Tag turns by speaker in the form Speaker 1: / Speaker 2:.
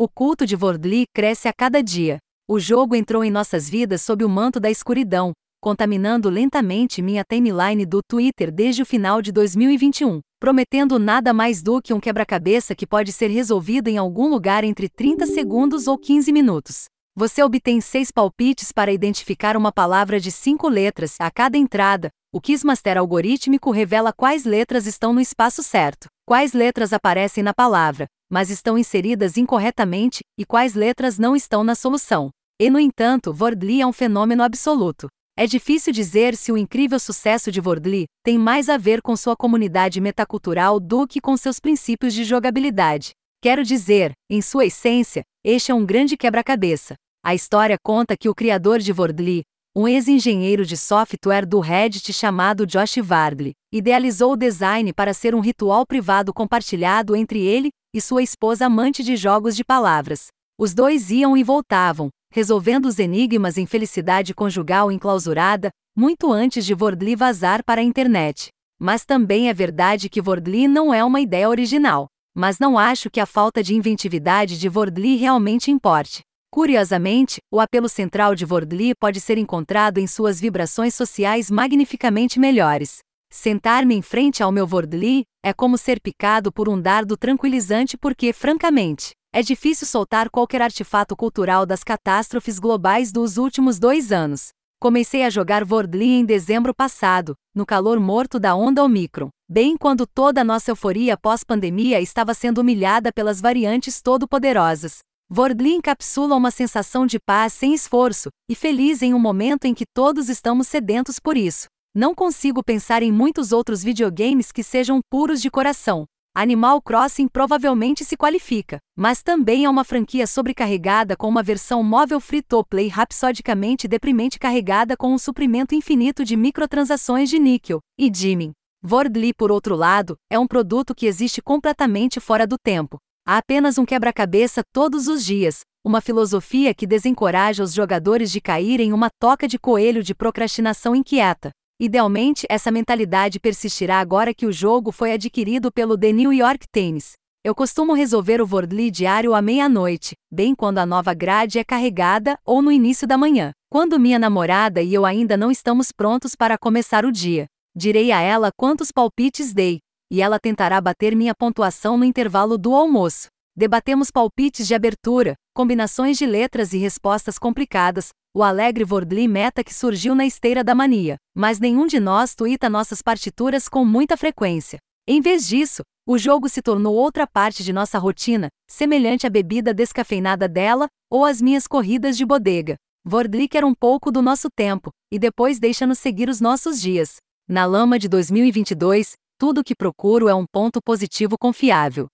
Speaker 1: O culto de Vordli cresce a cada dia. O jogo entrou em nossas vidas sob o manto da escuridão, contaminando lentamente minha timeline do Twitter desde o final de 2021, prometendo nada mais do que um quebra-cabeça que pode ser resolvido em algum lugar entre 30 segundos ou 15 minutos. Você obtém seis palpites para identificar uma palavra de cinco letras a cada entrada. O Quizmaster algorítmico revela quais letras estão no espaço certo, quais letras aparecem na palavra, mas estão inseridas incorretamente, e quais letras não estão na solução. E, no entanto, Wordly é um fenômeno absoluto. É difícil dizer se o incrível sucesso de Wordly tem mais a ver com sua comunidade metacultural do que com seus princípios de jogabilidade. Quero dizer, em sua essência, este é um grande quebra-cabeça. A história conta que o criador de Wordly, um ex-engenheiro de software do Reddit chamado Josh Wardley, idealizou o design para ser um ritual privado compartilhado entre ele e sua esposa amante de jogos de palavras. Os dois iam e voltavam, resolvendo os enigmas em felicidade conjugal enclausurada, muito antes de Wordly vazar para a internet. Mas também é verdade que Wordly não é uma ideia original. Mas não acho que a falta de inventividade de Wordly realmente importe. Curiosamente, o apelo central de Wordly pode ser encontrado em suas vibrações sociais magnificamente melhores. Sentar-me em frente ao meu Wordly é como ser picado por um dardo tranquilizante porque, francamente, é difícil soltar qualquer artefato cultural das catástrofes globais dos últimos dois anos. Comecei a jogar Wordly em dezembro passado, no calor morto da onda Omicron, bem quando toda a nossa euforia pós-pandemia estava sendo humilhada pelas variantes todo-poderosas. Wordly encapsula uma sensação de paz sem esforço, e feliz em um momento em que todos estamos sedentos por isso. Não consigo pensar em muitos outros videogames que sejam puros de coração. Animal Crossing provavelmente se qualifica, mas também é uma franquia sobrecarregada com uma versão móvel free-to-play rapsodicamente deprimente carregada com um suprimento infinito de microtransações de níquel e dimming. Wordly, por outro lado, é um produto que existe completamente fora do tempo, Há apenas um quebra-cabeça todos os dias, uma filosofia que desencoraja os jogadores de cair em uma toca de coelho de procrastinação inquieta. Idealmente, essa mentalidade persistirá agora que o jogo foi adquirido pelo The New York Times. Eu costumo resolver o Wordly diário à meia-noite, bem quando a nova grade é carregada ou no início da manhã, quando minha namorada e eu ainda não estamos prontos para começar o dia. Direi a ela quantos palpites dei, e ela tentará bater minha pontuação no intervalo do almoço. Debatemos palpites de abertura, combinações de letras e respostas complicadas, o alegre Wordly meta que surgiu na esteira da mania, mas nenhum de nós tuita nossas partituras com muita frequência. Em vez disso, o jogo se tornou outra parte de nossa rotina, semelhante à bebida descafeinada dela ou às minhas corridas de bodega. Wordly quer um pouco do nosso tempo, e depois deixa-nos seguir os nossos dias. Na lama de 2022, tudo o que procuro é um ponto positivo confiável.